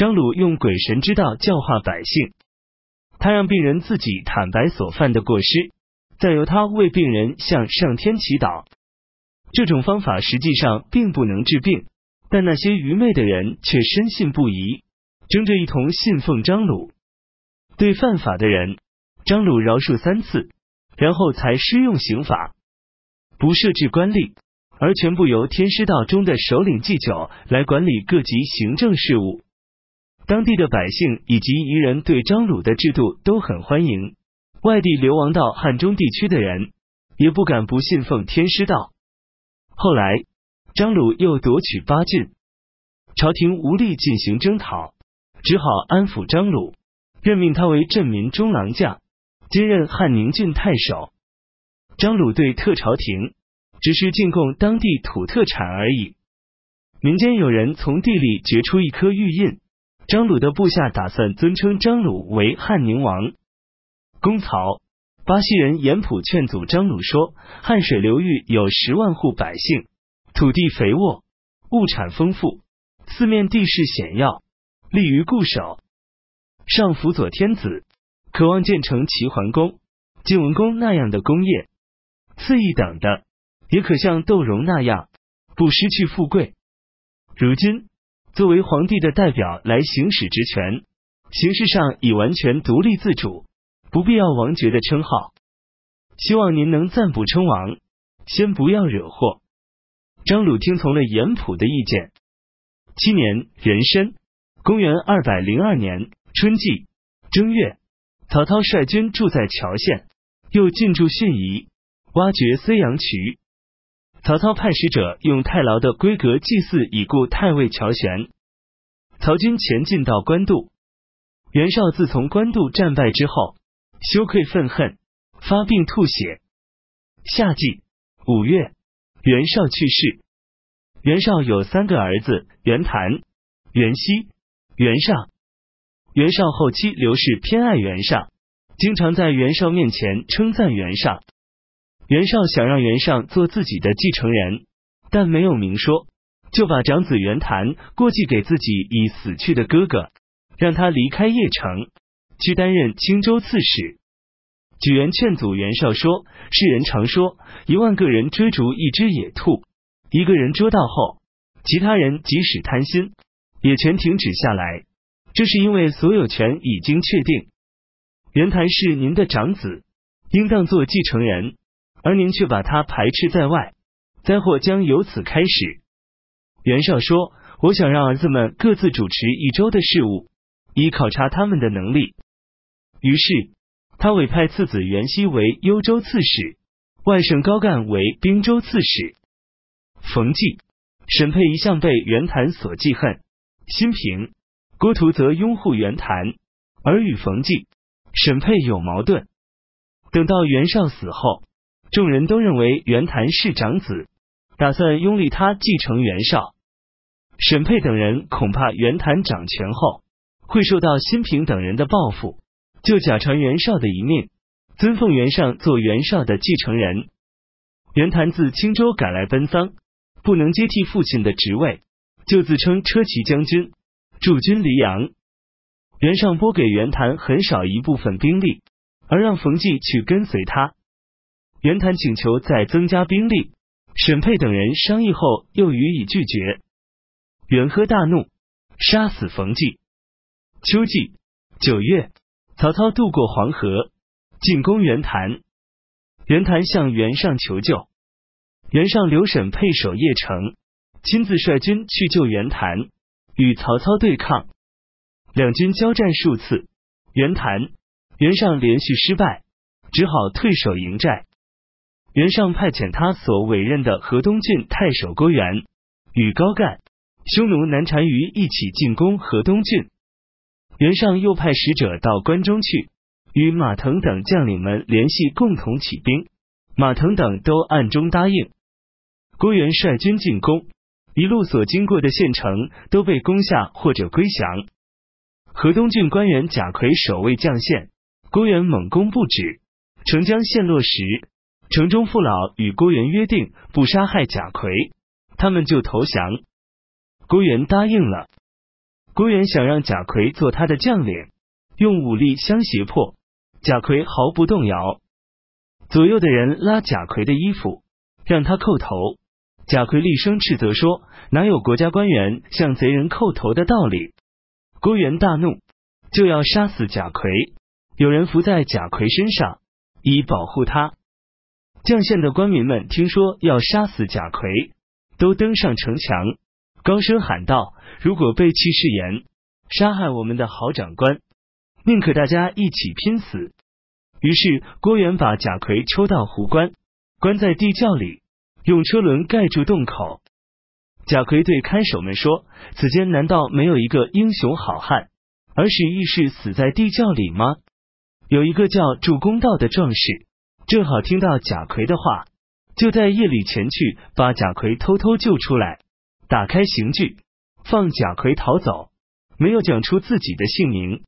张鲁用鬼神之道教化百姓，他让病人自己坦白所犯的过失，再由他为病人向上天祈祷。这种方法实际上并不能治病，但那些愚昧的人却深信不疑，争着一同信奉张鲁。对犯法的人，张鲁饶恕三次，然后才施用刑法，不设置官吏，而全部由天师道中的首领祭酒来管理各级行政事务。当地的百姓以及彝人对张鲁的制度都很欢迎，外地流亡到汉中地区的人也不敢不信奉天师道。后来，张鲁又夺取八郡，朝廷无力进行征讨，只好安抚张鲁，任命他为镇民中郎将，兼任汉宁郡太守。张鲁对特朝廷只是进贡当地土特产而已。民间有人从地里掘出一颗玉印，张鲁的部下打算尊称张鲁为汉宁王。公曹。巴西人严普劝阻张鲁说：“汉水流域有十万户百姓，土地肥沃，物产丰富，四面地势险要，利于固守。上辅佐天子，渴望建成齐桓公、晋文公那样的功业；次一等的，也可像窦融那样，不失去富贵。如今作为皇帝的代表来行使职权，形式上已完全独立自主。”不必要王爵的称号，希望您能暂不称王，先不要惹祸。张鲁听从了严普的意见。七年壬申，公元二百零二年春季正月，曹操率军住在谯县，又进驻信宜，挖掘睢阳渠。曹操派使者用太牢的规格祭祀已故太尉乔玄。曹军前进到官渡，袁绍自从官渡战败之后。羞愧愤恨，发病吐血。夏季五月，袁绍去世。袁绍有三个儿子：袁谭、袁熙、袁尚。袁绍后期刘氏偏爱袁尚，经常在袁绍面前称赞袁尚。袁绍想让袁尚做自己的继承人，但没有明说，就把长子袁谭过继给自己已死去的哥哥，让他离开邺城。去担任青州刺史。举人劝阻袁绍说：“世人常说，一万个人追逐一只野兔，一个人捉到后，其他人即使贪心，也全停止下来。这是因为所有权已经确定。袁谭是您的长子，应当做继承人，而您却把他排斥在外，灾祸将由此开始。”袁绍说：“我想让儿子们各自主持一州的事务，以考察他们的能力。”于是，他委派次子袁熙为幽州刺史，外甥高干为滨州刺史。冯骥、沈佩一向被袁谭所记恨，辛平、郭图则拥护袁谭，而与冯骥、沈佩有矛盾。等到袁绍死后，众人都认为袁谭是长子，打算拥立他继承袁绍。沈佩等人恐怕袁谭掌权后会受到辛平等人的报复。就假传袁绍的遗命，尊奉袁尚做袁绍的继承人。袁谭自青州赶来奔丧，不能接替父亲的职位，就自称车骑将军，驻军黎阳。袁尚拨给袁谭很少一部分兵力，而让冯骥去跟随他。袁谭请求再增加兵力，沈佩等人商议后又予以拒绝。袁呵大怒，杀死冯骥。秋季九月。曹操渡过黄河，进攻袁谭。袁谭向袁尚求救，袁尚留沈佩守邺城，亲自率军去救袁谭，与曹操对抗。两军交战数次，袁谭、袁尚连续失败，只好退守营寨。袁尚派遣他所委任的河东郡太守郭元与高干、匈奴南单于一起进攻河东郡。袁尚又派使者到关中去，与马腾等将领们联系，共同起兵。马腾等都暗中答应。郭元率军进攻，一路所经过的县城都被攻下或者归降。河东郡官员贾逵守卫将县，郭元猛攻不止，城将陷落时，城中父老与郭元约定不杀害贾逵，他们就投降。郭元答应了。郭元想让贾逵做他的将领，用武力相胁迫，贾逵毫不动摇。左右的人拉贾逵的衣服，让他叩头。贾逵厉声斥责说：“哪有国家官员向贼人叩头的道理？”郭元大怒，就要杀死贾逵。有人伏在贾逵身上，以保护他。绛县的官民们听说要杀死贾逵，都登上城墙，高声喊道：“如果背弃誓言，杀害我们的好长官，宁可大家一起拼死。”于是郭元把贾逵抽到湖关，关在地窖里，用车轮盖住洞口。贾逵对看守们说：“此间难道没有一个英雄好汉，而使义士死在地窖里吗？”有一个叫祝公道的壮士，正好听到贾逵的话，就在夜里前去把贾逵偷偷救出来，打开刑具，放贾逵逃走，没有讲出自己的姓名。